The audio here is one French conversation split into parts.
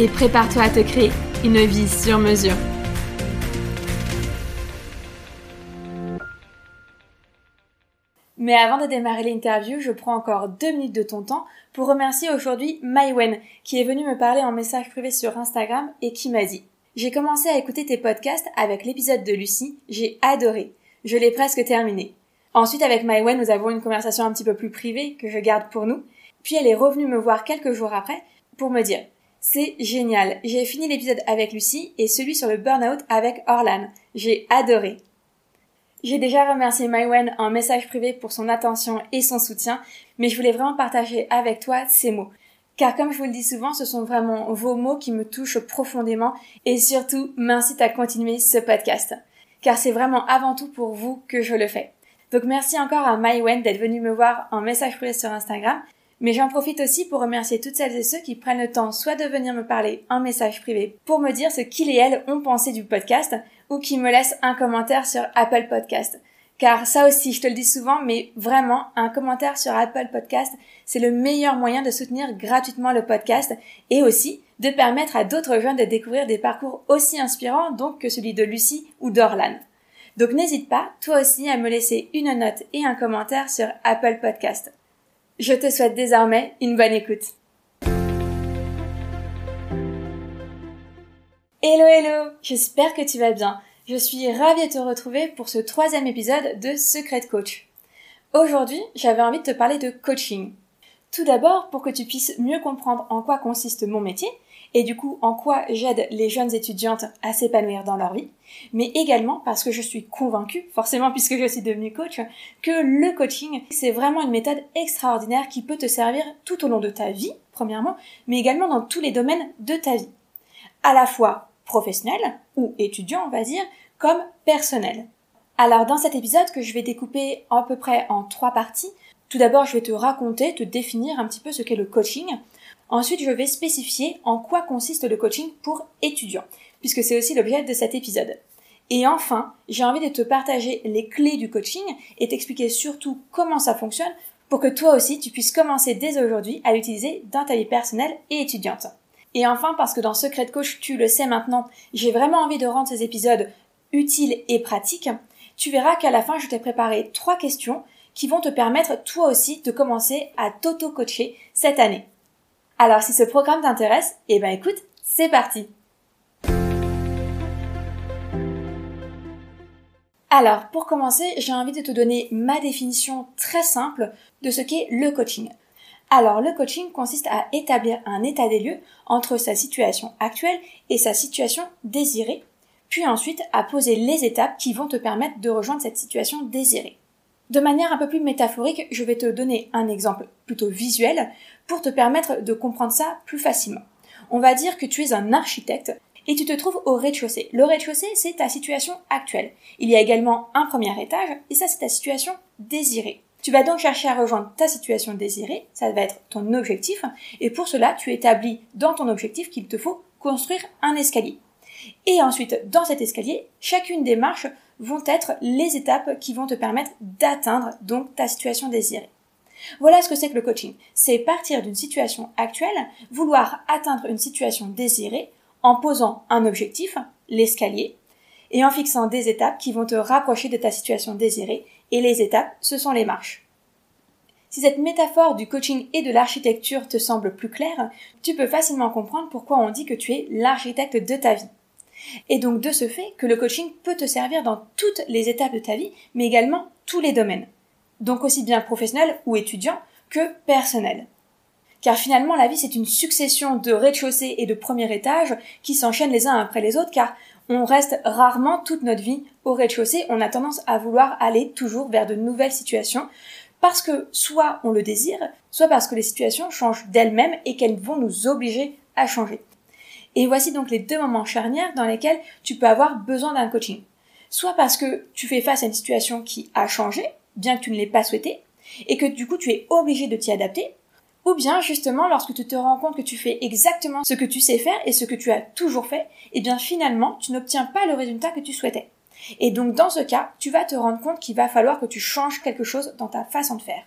et prépare-toi à te créer une vie sur mesure. Mais avant de démarrer l'interview, je prends encore deux minutes de ton temps pour remercier aujourd'hui Mywen qui est venu me parler en message privé sur Instagram et qui m'a dit J'ai commencé à écouter tes podcasts avec l'épisode de Lucie, j'ai adoré. Je l'ai presque terminé. Ensuite, avec Mywen, nous avons une conversation un petit peu plus privée que je garde pour nous. Puis elle est revenue me voir quelques jours après pour me dire c'est génial. J'ai fini l'épisode avec Lucie et celui sur le burn-out avec Orlan. J'ai adoré. J'ai déjà remercié Mywen en message privé pour son attention et son soutien, mais je voulais vraiment partager avec toi ces mots. Car comme je vous le dis souvent, ce sont vraiment vos mots qui me touchent profondément et surtout m'incitent à continuer ce podcast. Car c'est vraiment avant tout pour vous que je le fais. Donc merci encore à Mywen d'être venu me voir en message privé sur Instagram mais j'en profite aussi pour remercier toutes celles et ceux qui prennent le temps soit de venir me parler en message privé pour me dire ce qu'ils et elles ont pensé du podcast ou qui me laissent un commentaire sur Apple Podcast. Car ça aussi, je te le dis souvent, mais vraiment, un commentaire sur Apple Podcast, c'est le meilleur moyen de soutenir gratuitement le podcast et aussi de permettre à d'autres jeunes de découvrir des parcours aussi inspirants donc que celui de Lucie ou d'Orlan. Donc n'hésite pas, toi aussi, à me laisser une note et un commentaire sur Apple Podcast. Je te souhaite désormais une bonne écoute. Hello hello, j'espère que tu vas bien. Je suis ravie de te retrouver pour ce troisième épisode de Secret Coach. Aujourd'hui, j'avais envie de te parler de coaching. Tout d'abord, pour que tu puisses mieux comprendre en quoi consiste mon métier, et du coup en quoi j'aide les jeunes étudiantes à s'épanouir dans leur vie, mais également parce que je suis convaincue, forcément puisque je suis devenue coach, que le coaching, c'est vraiment une méthode extraordinaire qui peut te servir tout au long de ta vie, premièrement, mais également dans tous les domaines de ta vie. À la fois professionnel ou étudiant, on va dire, comme personnel. Alors dans cet épisode que je vais découper à peu près en trois parties, tout d'abord je vais te raconter, te définir un petit peu ce qu'est le coaching, Ensuite, je vais spécifier en quoi consiste le coaching pour étudiants, puisque c'est aussi l'objet de cet épisode. Et enfin, j'ai envie de te partager les clés du coaching et t'expliquer surtout comment ça fonctionne pour que toi aussi tu puisses commencer dès aujourd'hui à l'utiliser dans ta vie personnelle et étudiante. Et enfin, parce que dans Secret Coach, tu le sais maintenant, j'ai vraiment envie de rendre ces épisodes utiles et pratiques, tu verras qu'à la fin, je t'ai préparé trois questions qui vont te permettre toi aussi de commencer à t'auto-coacher cette année. Alors si ce programme t'intéresse, eh ben écoute, c'est parti Alors, pour commencer, j'ai envie de te donner ma définition très simple de ce qu'est le coaching. Alors, le coaching consiste à établir un état des lieux entre sa situation actuelle et sa situation désirée, puis ensuite à poser les étapes qui vont te permettre de rejoindre cette situation désirée. De manière un peu plus métaphorique, je vais te donner un exemple plutôt visuel pour te permettre de comprendre ça plus facilement. On va dire que tu es un architecte et tu te trouves au rez-de-chaussée. Le rez-de-chaussée, c'est ta situation actuelle. Il y a également un premier étage et ça, c'est ta situation désirée. Tu vas donc chercher à rejoindre ta situation désirée, ça va être ton objectif, et pour cela, tu établis dans ton objectif qu'il te faut construire un escalier. Et ensuite, dans cet escalier, chacune des marches vont être les étapes qui vont te permettre d'atteindre donc ta situation désirée. Voilà ce que c'est que le coaching. C'est partir d'une situation actuelle, vouloir atteindre une situation désirée en posant un objectif, l'escalier, et en fixant des étapes qui vont te rapprocher de ta situation désirée, et les étapes, ce sont les marches. Si cette métaphore du coaching et de l'architecture te semble plus claire, tu peux facilement comprendre pourquoi on dit que tu es l'architecte de ta vie. Et donc de ce fait que le coaching peut te servir dans toutes les étapes de ta vie, mais également tous les domaines. Donc aussi bien professionnel ou étudiant que personnel. Car finalement, la vie, c'est une succession de rez-de-chaussée et de premier étage qui s'enchaînent les uns après les autres, car on reste rarement toute notre vie au rez-de-chaussée. On a tendance à vouloir aller toujours vers de nouvelles situations, parce que soit on le désire, soit parce que les situations changent d'elles-mêmes et qu'elles vont nous obliger à changer. Et voici donc les deux moments charnières dans lesquels tu peux avoir besoin d'un coaching. Soit parce que tu fais face à une situation qui a changé, bien que tu ne l'aies pas souhaité, et que du coup tu es obligé de t'y adapter, ou bien justement lorsque tu te rends compte que tu fais exactement ce que tu sais faire et ce que tu as toujours fait, et bien finalement tu n'obtiens pas le résultat que tu souhaitais. Et donc dans ce cas, tu vas te rendre compte qu'il va falloir que tu changes quelque chose dans ta façon de faire.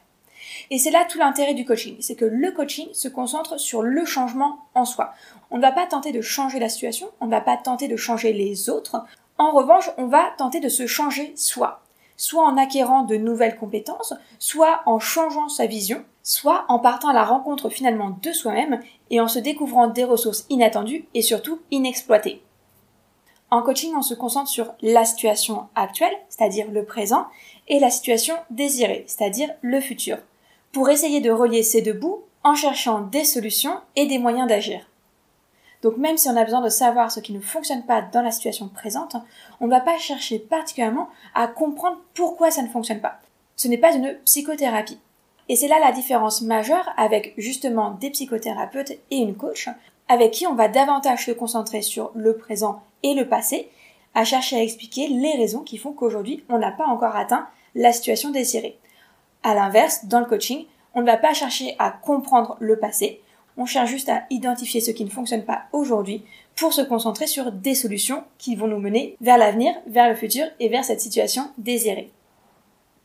Et c'est là tout l'intérêt du coaching, c'est que le coaching se concentre sur le changement en soi. On ne va pas tenter de changer la situation, on ne va pas tenter de changer les autres. En revanche, on va tenter de se changer soi, soit en acquérant de nouvelles compétences, soit en changeant sa vision, soit en partant à la rencontre finalement de soi-même et en se découvrant des ressources inattendues et surtout inexploitées. En coaching, on se concentre sur la situation actuelle, c'est-à-dire le présent, et la situation désirée, c'est-à-dire le futur, pour essayer de relier ces deux bouts en cherchant des solutions et des moyens d'agir. Donc même si on a besoin de savoir ce qui ne fonctionne pas dans la situation présente, on ne va pas chercher particulièrement à comprendre pourquoi ça ne fonctionne pas. Ce n'est pas une psychothérapie. Et c'est là la différence majeure avec justement des psychothérapeutes et une coach, avec qui on va davantage se concentrer sur le présent et le passé, à chercher à expliquer les raisons qui font qu'aujourd'hui on n'a pas encore atteint la situation désirée. À l'inverse, dans le coaching, on ne va pas chercher à comprendre le passé, on cherche juste à identifier ce qui ne fonctionne pas aujourd'hui pour se concentrer sur des solutions qui vont nous mener vers l'avenir, vers le futur et vers cette situation désirée.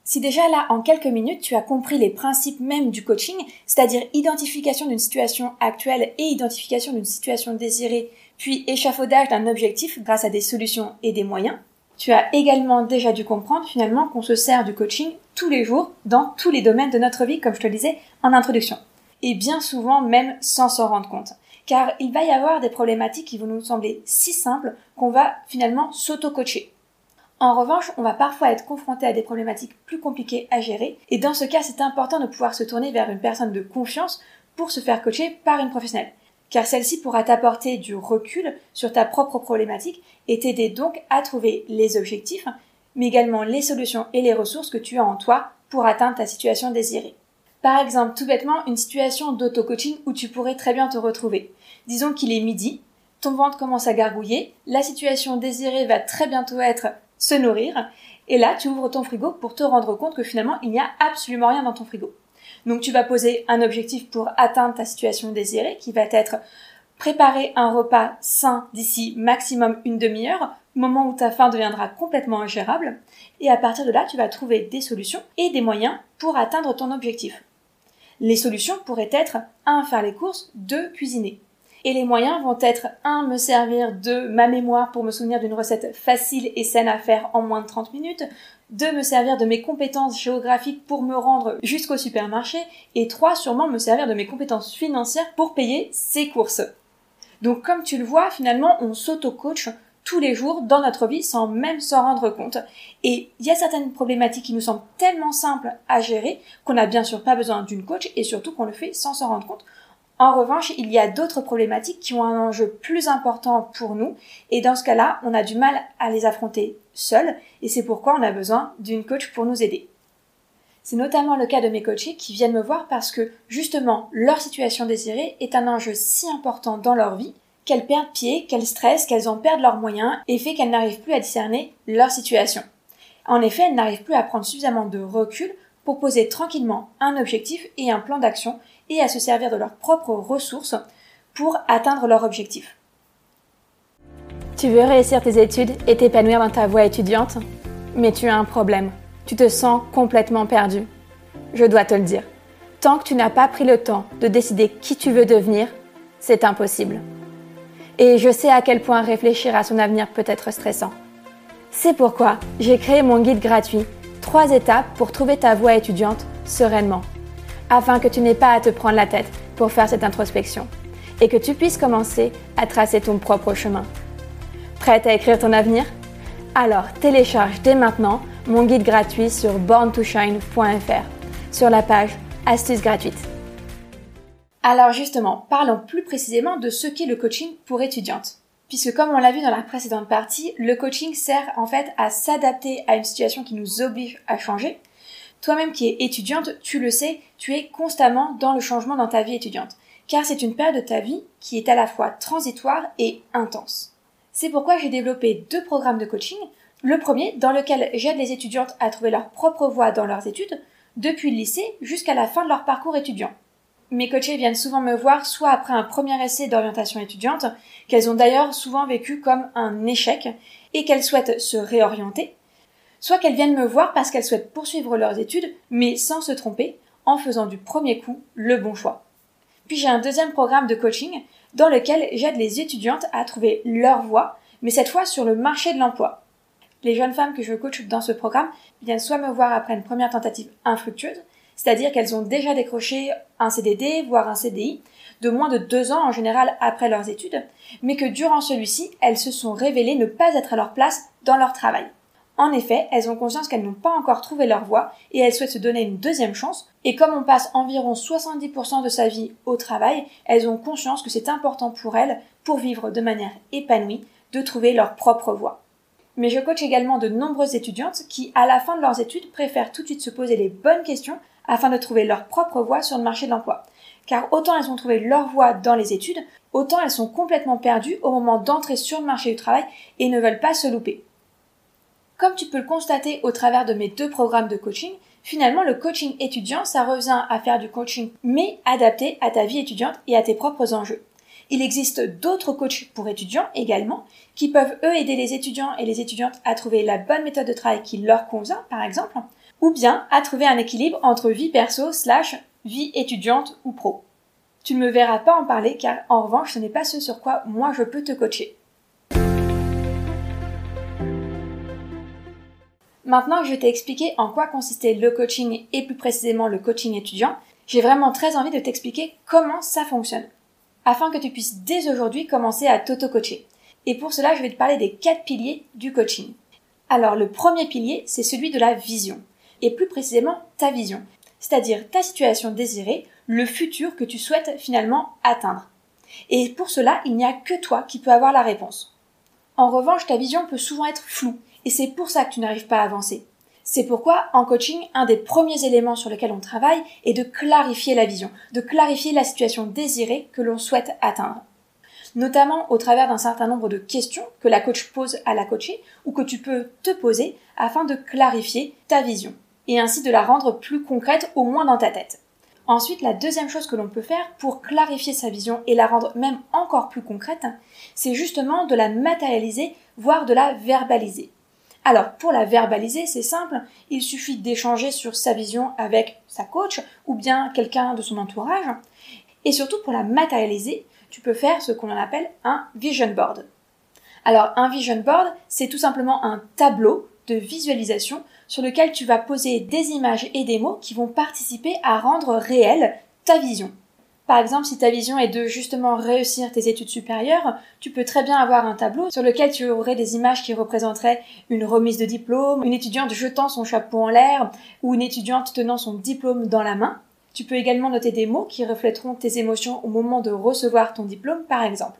Si déjà là, en quelques minutes, tu as compris les principes même du coaching, c'est-à-dire identification d'une situation actuelle et identification d'une situation désirée, puis échafaudage d'un objectif grâce à des solutions et des moyens, tu as également déjà dû comprendre finalement qu'on se sert du coaching tous les jours dans tous les domaines de notre vie, comme je te le disais en introduction. Et bien souvent même sans s'en rendre compte. Car il va y avoir des problématiques qui vont nous sembler si simples qu'on va finalement s'auto-coacher. En revanche, on va parfois être confronté à des problématiques plus compliquées à gérer, et dans ce cas, c'est important de pouvoir se tourner vers une personne de confiance pour se faire coacher par une professionnelle, car celle-ci pourra t'apporter du recul sur ta propre problématique et t'aider donc à trouver les objectifs, mais également les solutions et les ressources que tu as en toi pour atteindre ta situation désirée. Par exemple, tout bêtement, une situation d'auto-coaching où tu pourrais très bien te retrouver. Disons qu'il est midi, ton ventre commence à gargouiller, la situation désirée va très bientôt être se nourrir. Et là, tu ouvres ton frigo pour te rendre compte que finalement, il n'y a absolument rien dans ton frigo. Donc, tu vas poser un objectif pour atteindre ta situation désirée, qui va être préparer un repas sain d'ici maximum une demi-heure, moment où ta faim deviendra complètement ingérable. Et à partir de là, tu vas trouver des solutions et des moyens pour atteindre ton objectif. Les solutions pourraient être 1. faire les courses, 2. cuisiner. Et les moyens vont être un, me servir de ma mémoire pour me souvenir d'une recette facile et saine à faire en moins de 30 minutes, deux, me servir de mes compétences géographiques pour me rendre jusqu'au supermarché, et trois, sûrement me servir de mes compétences financières pour payer ses courses. Donc comme tu le vois, finalement, on s'auto-coach tous les jours dans notre vie sans même s'en rendre compte. Et il y a certaines problématiques qui nous semblent tellement simples à gérer qu'on n'a bien sûr pas besoin d'une coach et surtout qu'on le fait sans s'en rendre compte. En revanche, il y a d'autres problématiques qui ont un enjeu plus important pour nous et dans ce cas-là, on a du mal à les affronter seul et c'est pourquoi on a besoin d'une coach pour nous aider. C'est notamment le cas de mes coachés qui viennent me voir parce que justement leur situation désirée est un enjeu si important dans leur vie qu'elles perdent pied, qu'elles stressent, qu'elles en perdent leurs moyens et fait qu'elles n'arrivent plus à discerner leur situation. En effet, elles n'arrivent plus à prendre suffisamment de recul pour poser tranquillement un objectif et un plan d'action et à se servir de leurs propres ressources pour atteindre leur objectif. Tu veux réussir tes études et t'épanouir dans ta voie étudiante? Mais tu as un problème. Tu te sens complètement perdu. Je dois te le dire. Tant que tu n'as pas pris le temps de décider qui tu veux devenir, c'est impossible. Et je sais à quel point réfléchir à son avenir peut être stressant. C'est pourquoi j'ai créé mon guide gratuit, 3 étapes pour trouver ta voie étudiante sereinement, afin que tu n'aies pas à te prendre la tête pour faire cette introspection et que tu puisses commencer à tracer ton propre chemin. Prête à écrire ton avenir? Alors télécharge dès maintenant mon guide gratuit sur borntoshine.fr sur la page Astuces gratuites. Alors justement, parlons plus précisément de ce qu'est le coaching pour étudiantes. Puisque comme on l'a vu dans la précédente partie, le coaching sert en fait à s'adapter à une situation qui nous oblige à changer. Toi-même qui es étudiante, tu le sais, tu es constamment dans le changement dans ta vie étudiante car c'est une période de ta vie qui est à la fois transitoire et intense. C'est pourquoi j'ai développé deux programmes de coaching. Le premier, dans lequel j'aide les étudiantes à trouver leur propre voie dans leurs études, depuis le lycée jusqu'à la fin de leur parcours étudiant. Mes coachés viennent souvent me voir soit après un premier essai d'orientation étudiante, qu'elles ont d'ailleurs souvent vécu comme un échec, et qu'elles souhaitent se réorienter, soit qu'elles viennent me voir parce qu'elles souhaitent poursuivre leurs études, mais sans se tromper, en faisant du premier coup le bon choix. Puis j'ai un deuxième programme de coaching dans lequel j'aide les étudiantes à trouver leur voie, mais cette fois sur le marché de l'emploi. Les jeunes femmes que je coach dans ce programme viennent soit me voir après une première tentative infructueuse, c'est-à-dire qu'elles ont déjà décroché un CDD, voire un CDI, de moins de deux ans en général après leurs études, mais que durant celui-ci, elles se sont révélées ne pas être à leur place dans leur travail. En effet, elles ont conscience qu'elles n'ont pas encore trouvé leur voie et elles souhaitent se donner une deuxième chance. Et comme on passe environ 70% de sa vie au travail, elles ont conscience que c'est important pour elles, pour vivre de manière épanouie, de trouver leur propre voie. Mais je coach également de nombreuses étudiantes qui, à la fin de leurs études, préfèrent tout de suite se poser les bonnes questions afin de trouver leur propre voie sur le marché de l'emploi. Car autant elles ont trouvé leur voie dans les études, autant elles sont complètement perdues au moment d'entrer sur le marché du travail et ne veulent pas se louper. Comme tu peux le constater au travers de mes deux programmes de coaching, finalement le coaching étudiant, ça revient à faire du coaching mais adapté à ta vie étudiante et à tes propres enjeux. Il existe d'autres coachs pour étudiants également qui peuvent eux aider les étudiants et les étudiantes à trouver la bonne méthode de travail qui leur convient par exemple, ou bien à trouver un équilibre entre vie perso slash vie étudiante ou pro. Tu ne me verras pas en parler car en revanche ce n'est pas ce sur quoi moi je peux te coacher. Maintenant que je t'ai expliqué en quoi consistait le coaching et plus précisément le coaching étudiant, j'ai vraiment très envie de t'expliquer comment ça fonctionne, afin que tu puisses dès aujourd'hui commencer à t'auto-coacher. Et pour cela, je vais te parler des quatre piliers du coaching. Alors le premier pilier, c'est celui de la vision, et plus précisément ta vision, c'est-à-dire ta situation désirée, le futur que tu souhaites finalement atteindre. Et pour cela, il n'y a que toi qui peux avoir la réponse. En revanche, ta vision peut souvent être floue, et c'est pour ça que tu n'arrives pas à avancer. C'est pourquoi, en coaching, un des premiers éléments sur lesquels on travaille est de clarifier la vision, de clarifier la situation désirée que l'on souhaite atteindre. Notamment au travers d'un certain nombre de questions que la coach pose à la coachée ou que tu peux te poser afin de clarifier ta vision et ainsi de la rendre plus concrète au moins dans ta tête. Ensuite, la deuxième chose que l'on peut faire pour clarifier sa vision et la rendre même encore plus concrète, c'est justement de la matérialiser, voire de la verbaliser. Alors, pour la verbaliser, c'est simple, il suffit d'échanger sur sa vision avec sa coach ou bien quelqu'un de son entourage. Et surtout, pour la matérialiser, tu peux faire ce qu'on appelle un vision board. Alors, un vision board, c'est tout simplement un tableau de visualisation sur lequel tu vas poser des images et des mots qui vont participer à rendre réelle ta vision. Par exemple, si ta vision est de justement réussir tes études supérieures, tu peux très bien avoir un tableau sur lequel tu aurais des images qui représenteraient une remise de diplôme, une étudiante jetant son chapeau en l'air ou une étudiante tenant son diplôme dans la main. Tu peux également noter des mots qui reflèteront tes émotions au moment de recevoir ton diplôme, par exemple.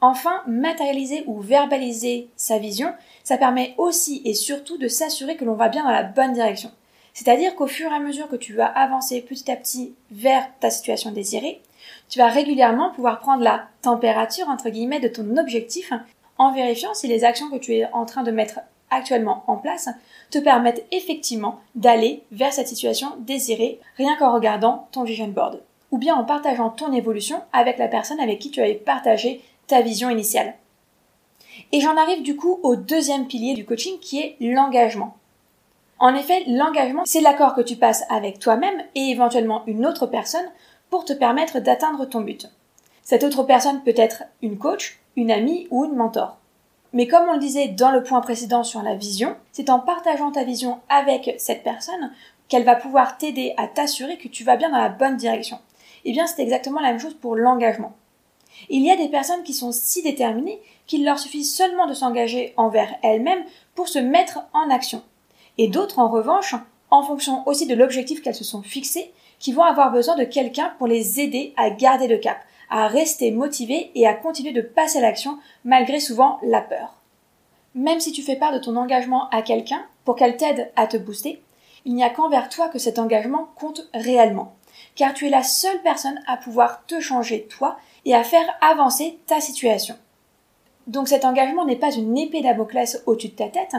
Enfin, matérialiser ou verbaliser sa vision, ça permet aussi et surtout de s'assurer que l'on va bien dans la bonne direction. C'est-à-dire qu'au fur et à mesure que tu vas avancer petit à petit vers ta situation désirée, tu vas régulièrement pouvoir prendre la température entre guillemets de ton objectif en vérifiant si les actions que tu es en train de mettre actuellement en place te permettent effectivement d'aller vers cette situation désirée rien qu'en regardant ton vision board ou bien en partageant ton évolution avec la personne avec qui tu avais partagé ta vision initiale. Et j'en arrive du coup au deuxième pilier du coaching qui est l'engagement. En effet, l'engagement, c'est l'accord que tu passes avec toi-même et éventuellement une autre personne pour te permettre d'atteindre ton but. Cette autre personne peut être une coach, une amie ou une mentor. Mais comme on le disait dans le point précédent sur la vision, c'est en partageant ta vision avec cette personne qu'elle va pouvoir t'aider à t'assurer que tu vas bien dans la bonne direction. Eh bien, c'est exactement la même chose pour l'engagement. Il y a des personnes qui sont si déterminées qu'il leur suffit seulement de s'engager envers elles-mêmes pour se mettre en action. Et d'autres, en revanche, en fonction aussi de l'objectif qu'elles se sont fixées, qui vont avoir besoin de quelqu'un pour les aider à garder le cap, à rester motivés et à continuer de passer à l'action malgré souvent la peur. Même si tu fais part de ton engagement à quelqu'un pour qu'elle t'aide à te booster, il n'y a qu'envers toi que cet engagement compte réellement, car tu es la seule personne à pouvoir te changer toi et à faire avancer ta situation. Donc cet engagement n'est pas une épée d'Amoclès au-dessus de ta tête,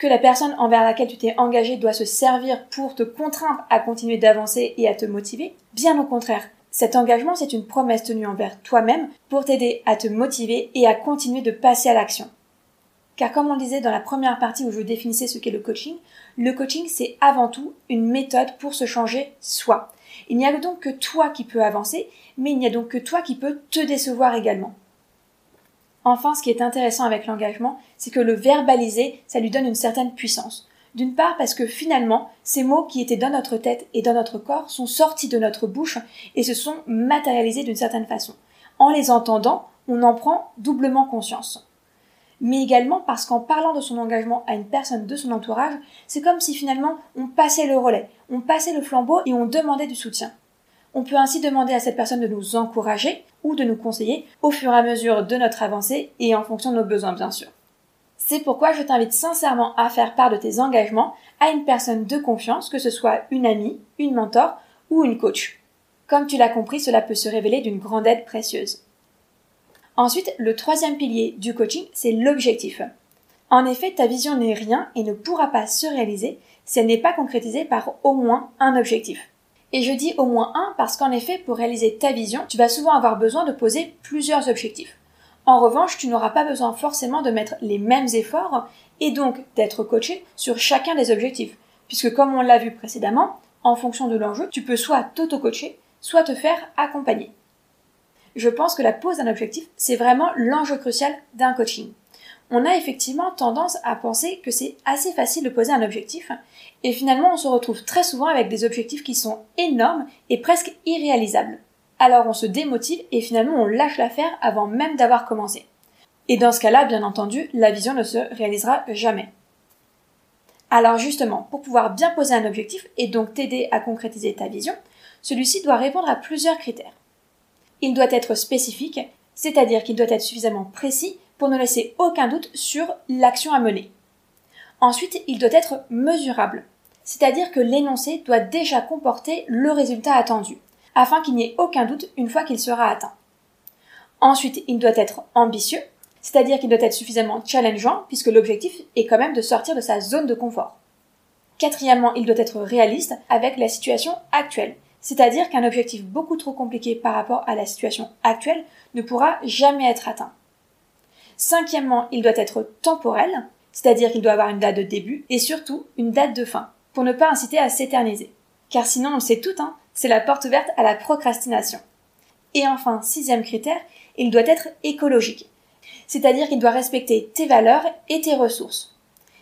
que la personne envers laquelle tu t'es engagé doit se servir pour te contraindre à continuer d'avancer et à te motiver. Bien au contraire, cet engagement, c'est une promesse tenue envers toi-même pour t'aider à te motiver et à continuer de passer à l'action. Car comme on le disait dans la première partie où je définissais ce qu'est le coaching, le coaching c'est avant tout une méthode pour se changer soi. Il n'y a donc que toi qui peux avancer, mais il n'y a donc que toi qui peux te décevoir également. Enfin, ce qui est intéressant avec l'engagement, c'est que le verbaliser, ça lui donne une certaine puissance. D'une part parce que finalement, ces mots qui étaient dans notre tête et dans notre corps sont sortis de notre bouche et se sont matérialisés d'une certaine façon. En les entendant, on en prend doublement conscience. Mais également parce qu'en parlant de son engagement à une personne de son entourage, c'est comme si finalement on passait le relais, on passait le flambeau et on demandait du soutien. On peut ainsi demander à cette personne de nous encourager ou de nous conseiller au fur et à mesure de notre avancée et en fonction de nos besoins bien sûr. C'est pourquoi je t'invite sincèrement à faire part de tes engagements à une personne de confiance, que ce soit une amie, une mentor ou une coach. Comme tu l'as compris, cela peut se révéler d'une grande aide précieuse. Ensuite, le troisième pilier du coaching, c'est l'objectif. En effet, ta vision n'est rien et ne pourra pas se réaliser si elle n'est pas concrétisée par au moins un objectif. Et je dis au moins un parce qu'en effet, pour réaliser ta vision, tu vas souvent avoir besoin de poser plusieurs objectifs. En revanche, tu n'auras pas besoin forcément de mettre les mêmes efforts et donc d'être coaché sur chacun des objectifs. Puisque comme on l'a vu précédemment, en fonction de l'enjeu, tu peux soit t'auto-coacher, soit te faire accompagner. Je pense que la pose d'un objectif, c'est vraiment l'enjeu crucial d'un coaching. On a effectivement tendance à penser que c'est assez facile de poser un objectif, et finalement on se retrouve très souvent avec des objectifs qui sont énormes et presque irréalisables alors on se démotive et finalement on lâche l'affaire avant même d'avoir commencé. Et dans ce cas-là, bien entendu, la vision ne se réalisera jamais. Alors justement, pour pouvoir bien poser un objectif et donc t'aider à concrétiser ta vision, celui-ci doit répondre à plusieurs critères. Il doit être spécifique, c'est-à-dire qu'il doit être suffisamment précis pour ne laisser aucun doute sur l'action à mener. Ensuite, il doit être mesurable, c'est-à-dire que l'énoncé doit déjà comporter le résultat attendu afin qu'il n'y ait aucun doute une fois qu'il sera atteint. Ensuite, il doit être ambitieux, c'est-à-dire qu'il doit être suffisamment challengeant, puisque l'objectif est quand même de sortir de sa zone de confort. Quatrièmement, il doit être réaliste avec la situation actuelle, c'est-à-dire qu'un objectif beaucoup trop compliqué par rapport à la situation actuelle ne pourra jamais être atteint. Cinquièmement, il doit être temporel, c'est-à-dire qu'il doit avoir une date de début et surtout une date de fin, pour ne pas inciter à s'éterniser. Car sinon, on le sait tout, hein, c'est la porte ouverte à la procrastination. Et enfin, sixième critère, il doit être écologique. C'est-à-dire qu'il doit respecter tes valeurs et tes ressources.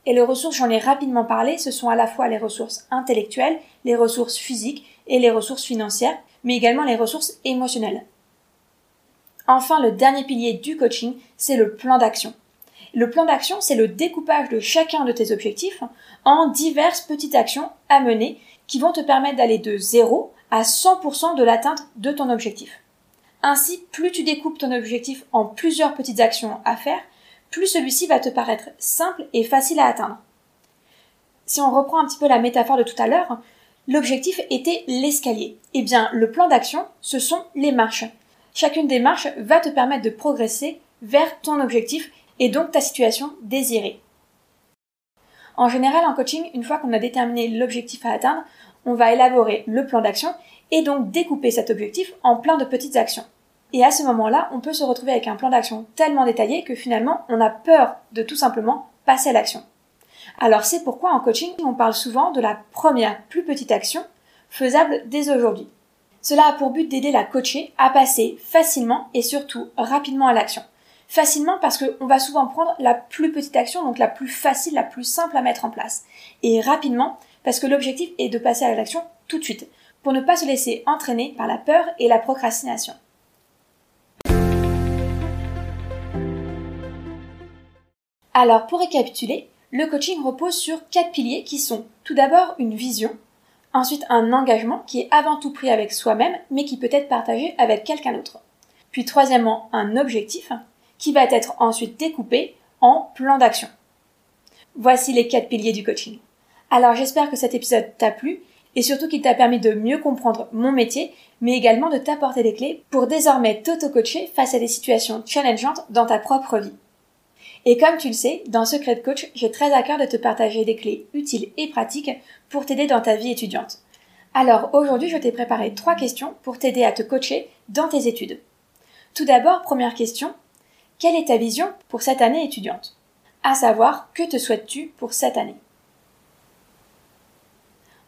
Et les ressources, j'en ai rapidement parlé, ce sont à la fois les ressources intellectuelles, les ressources physiques et les ressources financières, mais également les ressources émotionnelles. Enfin, le dernier pilier du coaching, c'est le plan d'action. Le plan d'action, c'est le découpage de chacun de tes objectifs en diverses petites actions à mener qui vont te permettre d'aller de 0 à 100% de l'atteinte de ton objectif. Ainsi, plus tu découpes ton objectif en plusieurs petites actions à faire, plus celui-ci va te paraître simple et facile à atteindre. Si on reprend un petit peu la métaphore de tout à l'heure, l'objectif était l'escalier. Eh bien, le plan d'action, ce sont les marches. Chacune des marches va te permettre de progresser vers ton objectif et donc ta situation désirée. En général, en coaching, une fois qu'on a déterminé l'objectif à atteindre, on va élaborer le plan d'action et donc découper cet objectif en plein de petites actions. Et à ce moment-là, on peut se retrouver avec un plan d'action tellement détaillé que finalement, on a peur de tout simplement passer à l'action. Alors c'est pourquoi en coaching, on parle souvent de la première plus petite action faisable dès aujourd'hui. Cela a pour but d'aider la coachée à passer facilement et surtout rapidement à l'action. Facilement parce qu'on va souvent prendre la plus petite action, donc la plus facile, la plus simple à mettre en place. Et rapidement parce que l'objectif est de passer à l'action tout de suite, pour ne pas se laisser entraîner par la peur et la procrastination. Alors pour récapituler, le coaching repose sur quatre piliers qui sont tout d'abord une vision, ensuite un engagement qui est avant tout pris avec soi-même mais qui peut être partagé avec quelqu'un d'autre. Puis troisièmement un objectif qui va être ensuite découpé en plan d'action. Voici les quatre piliers du coaching. Alors j'espère que cet épisode t'a plu et surtout qu'il t'a permis de mieux comprendre mon métier, mais également de t'apporter des clés pour désormais t'auto-coacher face à des situations challengeantes dans ta propre vie. Et comme tu le sais, dans Secret Coach, j'ai très à cœur de te partager des clés utiles et pratiques pour t'aider dans ta vie étudiante. Alors aujourd'hui, je t'ai préparé trois questions pour t'aider à te coacher dans tes études. Tout d'abord, première question, quelle est ta vision pour cette année étudiante? À savoir, que te souhaites-tu pour cette année?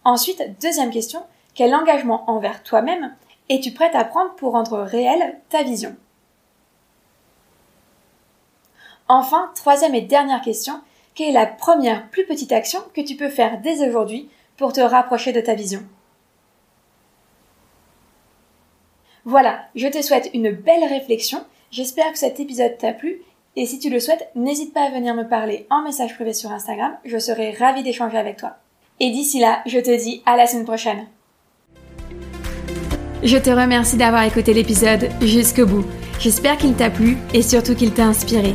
Ensuite, deuxième question, quel engagement envers toi-même es-tu prête à prendre pour rendre réelle ta vision? Enfin, troisième et dernière question, quelle est la première plus petite action que tu peux faire dès aujourd'hui pour te rapprocher de ta vision? Voilà, je te souhaite une belle réflexion, j'espère que cet épisode t'a plu et si tu le souhaites, n'hésite pas à venir me parler en message privé sur Instagram, je serai ravie d'échanger avec toi. Et d'ici là, je te dis à la semaine prochaine. Je te remercie d'avoir écouté l'épisode jusqu'au bout. J'espère qu'il t'a plu et surtout qu'il t'a inspiré.